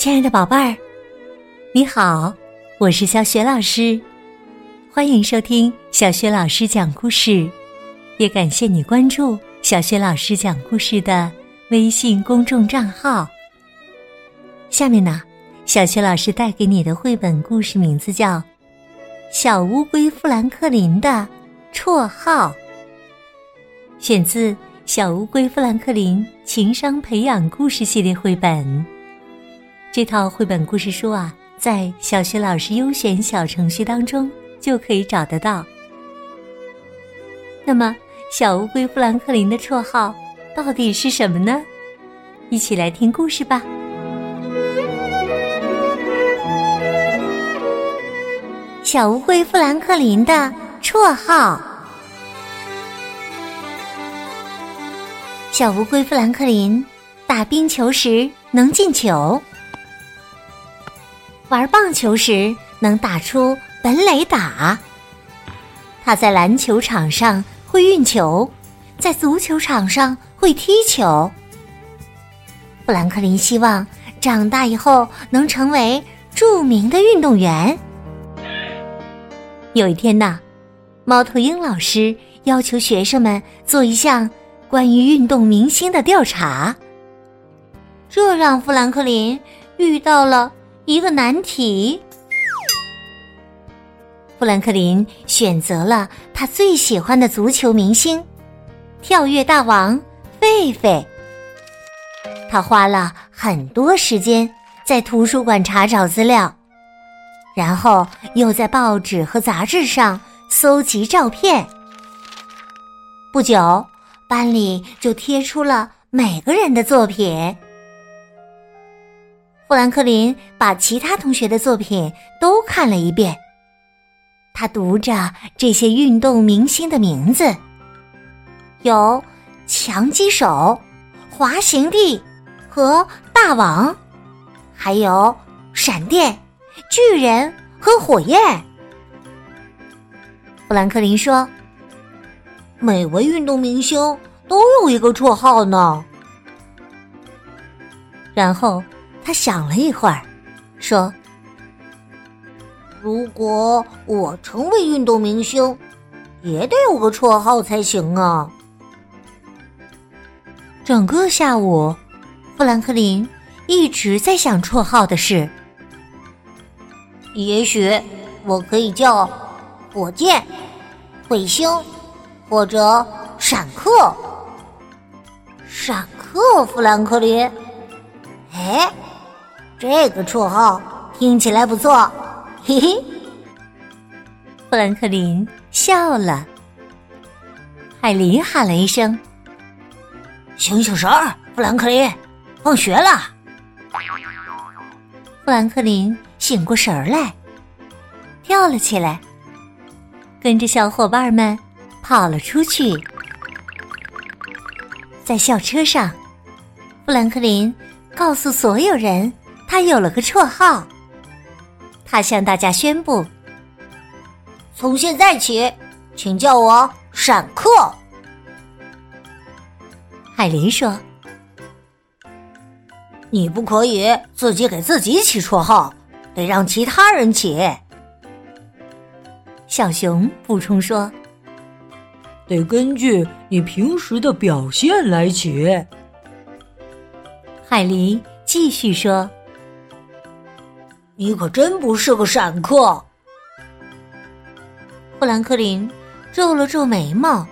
亲爱的宝贝儿，你好，我是小雪老师，欢迎收听小雪老师讲故事，也感谢你关注小雪老师讲故事的微信公众账号。下面呢，小雪老师带给你的绘本故事名字叫《小乌龟富兰克林的绰号》，选自《小乌龟富兰克林情商培养故事系列绘本》。这套绘本故事书啊，在小学老师优选小程序当中就可以找得到。那么，小乌龟富兰克林的绰号到底是什么呢？一起来听故事吧。小乌龟富兰克林的绰号。小乌龟富兰克林打冰球时能进球。玩棒球时能打出本垒打，他在篮球场上会运球，在足球场上会踢球。富兰克林希望长大以后能成为著名的运动员。有一天呐，猫头鹰老师要求学生们做一项关于运动明星的调查，这让富兰克林遇到了。一个难题，富兰克林选择了他最喜欢的足球明星——跳跃大王狒狒。他花了很多时间在图书馆查找资料，然后又在报纸和杂志上搜集照片。不久，班里就贴出了每个人的作品。富兰克林把其他同学的作品都看了一遍。他读着这些运动明星的名字：有强击手、滑行帝和大王，还有闪电、巨人和火焰。富兰克林说：“每位运动明星都有一个绰号呢。”然后。他想了一会儿，说：“如果我成为运动明星，也得有个绰号才行啊。”整个下午，富兰克林一直在想绰号的事。也许我可以叫火箭、彗星，或者闪客。闪客，富兰克林。哎。这个绰号听起来不错，嘿嘿。富兰克林笑了。海林喊了一声：“醒醒神儿，富兰克林，放学了。”富兰克林醒过神儿来，跳了起来，跟着小伙伴们跑了出去。在校车上，富兰克林告诉所有人。他有了个绰号，他向大家宣布：“从现在起，请叫我闪客。”海林说：“你不可以自己给自己起绰号，得让其他人起。”小熊补充说：“得根据你平时的表现来起。”海狸继续说。你可真不是个闪客，富兰克林皱了皱眉毛。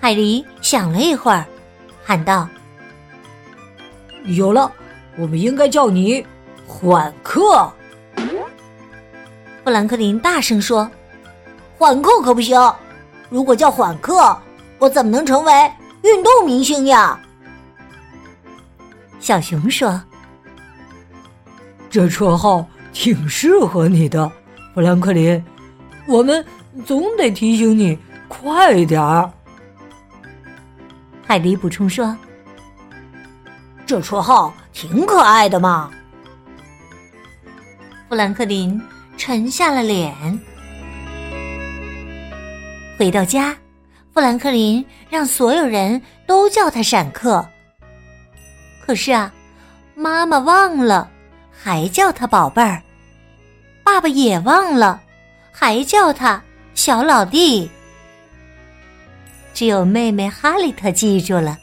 海狸想了一会儿，喊道：“有了，我们应该叫你缓克。”富兰克林大声说：“缓克可不行！如果叫缓克，我怎么能成为运动明星呀？”小熊说。这绰号挺适合你的，富兰克林。我们总得提醒你快点儿。海迪补充说：“这绰号挺可爱的嘛。”富兰克林沉下了脸。回到家，富兰克林让所有人都叫他闪客。可是啊。妈妈忘了，还叫他宝贝儿；爸爸也忘了，还叫他小老弟。只有妹妹哈利特记住了，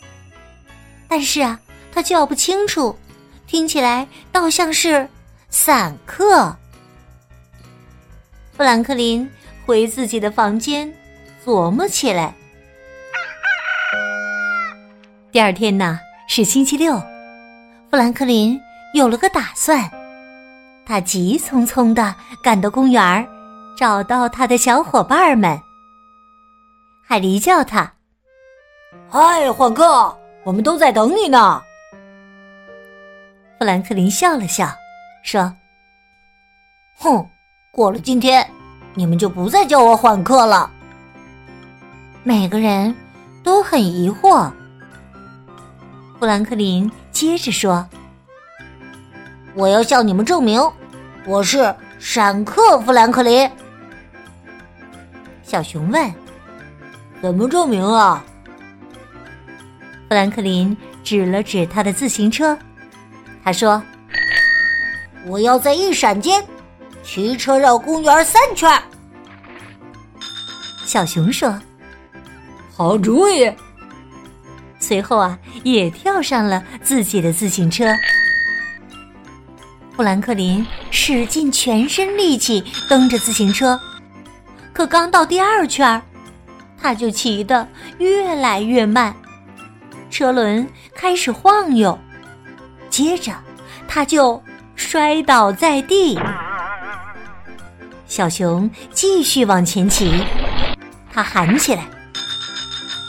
但是啊，他叫不清楚，听起来倒像是散客。富兰克林回自己的房间，琢磨起来。第二天呢是星期六，富兰克林有了个打算，他急匆匆的赶到公园找到他的小伙伴们。海狸叫他：“嗨，欢克，我们都在等你呢。”富兰克林笑了笑，说：“哼，过了今天，你们就不再叫我缓克了。”每个人都很疑惑。富兰克林接着说：“我要向你们证明，我是闪客富兰克林。”小熊问。怎么证明啊？富兰克林指了指他的自行车，他说：“我要在一闪间骑车绕公园三圈。”小熊说：“好主意。”随后啊，也跳上了自己的自行车。富兰克林使尽全身力气蹬着自行车，可刚到第二圈。他就骑得越来越慢，车轮开始晃悠，接着他就摔倒在地。小熊继续往前骑，他喊起来：“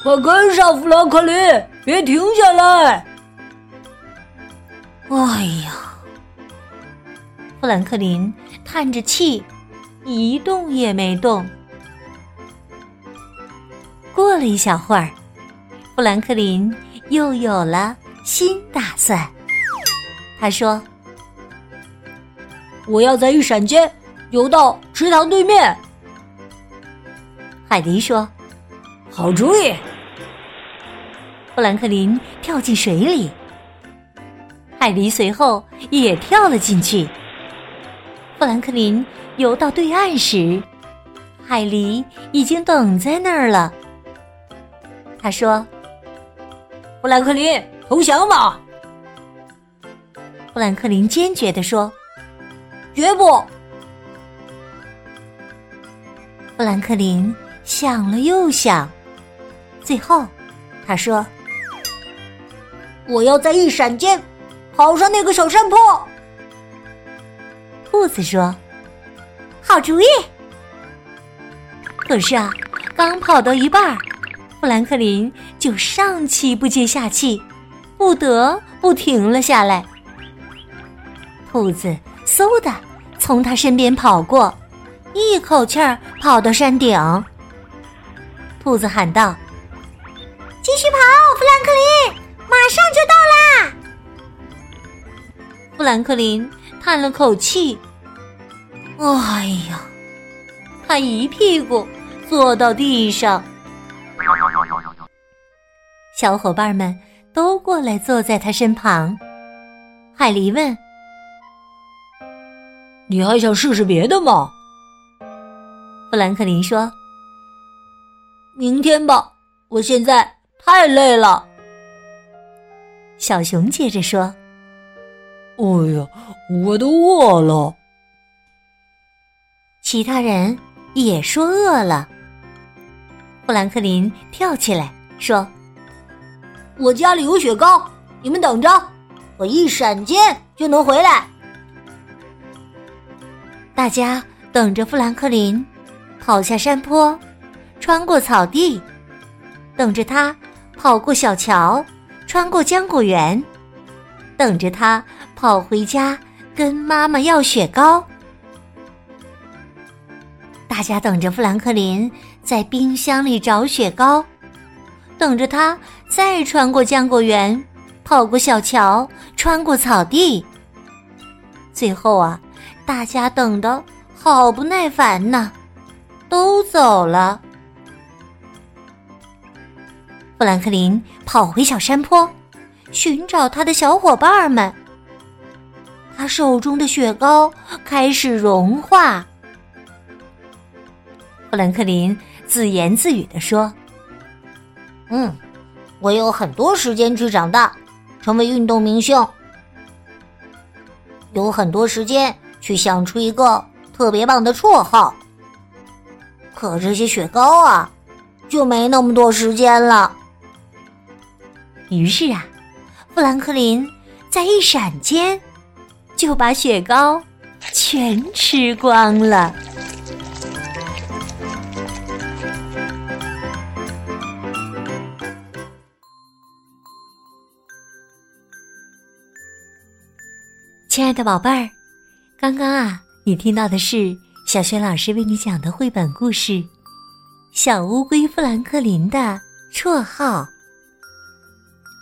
快跟上，富兰克林，别停下来！”哎呀，富兰克林叹着气，一动也没动。过了一小会儿，富兰克林又有了新打算。他说：“我要在一闪间游到池塘对面。”海迪说：“好主意。”富兰克林跳进水里，海迪随后也跳了进去。富兰克林游到对岸时，海狸已经等在那儿了。他说：“富兰克林，投降吧！”富兰克林坚决地说：“绝不！”富兰克林想了又想，最后他说：“我要在一闪间跑上那个小山坡。”兔子说：“好主意！”可是啊，刚跑到一半。富兰克林就上气不接下气，不得不停了下来。兔子嗖的从他身边跑过，一口气儿跑到山顶。兔子喊道：“继续跑，富兰克林，马上就到啦！”富兰克林叹了口气：“哎呀！”他一屁股坐到地上。小伙伴们都过来坐在他身旁。海狸问：“你还想试试别的吗？”富兰克林说：“明天吧，我现在太累了。”小熊接着说：“哎呀，我都饿了。”其他人也说饿了。富兰克林跳起来说：“我家里有雪糕，你们等着，我一闪间就能回来。”大家等着富兰克林跑下山坡，穿过草地，等着他跑过小桥，穿过浆果园，等着他跑回家跟妈妈要雪糕。大家等着富兰克林在冰箱里找雪糕，等着他再穿过浆果园，跑过小桥，穿过草地。最后啊，大家等的好不耐烦呢，都走了。富兰克林跑回小山坡，寻找他的小伙伴们，他手中的雪糕开始融化。富兰克林自言自语地说：“嗯，我有很多时间去长大，成为运动明星，有很多时间去想出一个特别棒的绰号。可这些雪糕啊，就没那么多时间了。”于是啊，富兰克林在一闪间就把雪糕全吃光了。亲爱的宝贝儿，刚刚啊，你听到的是小雪老师为你讲的绘本故事《小乌龟富兰克林的绰号》。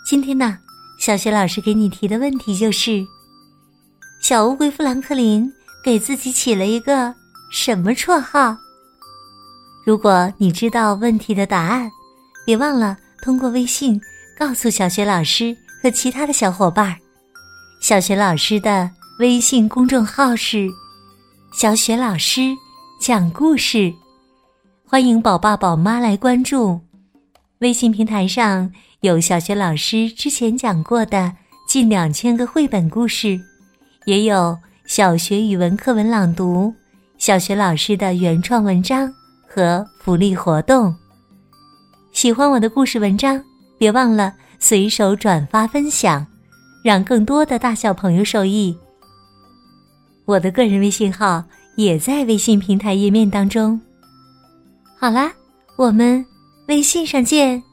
今天呢，小雪老师给你提的问题就是：小乌龟富兰克林给自己起了一个什么绰号？如果你知道问题的答案，别忘了通过微信告诉小雪老师和其他的小伙伴儿。小雪老师的微信公众号是“小雪老师讲故事”，欢迎宝爸宝妈来关注。微信平台上。有小学老师之前讲过的近两千个绘本故事，也有小学语文课文朗读、小学老师的原创文章和福利活动。喜欢我的故事文章，别忘了随手转发分享，让更多的大小朋友受益。我的个人微信号也在微信平台页面当中。好啦，我们微信上见。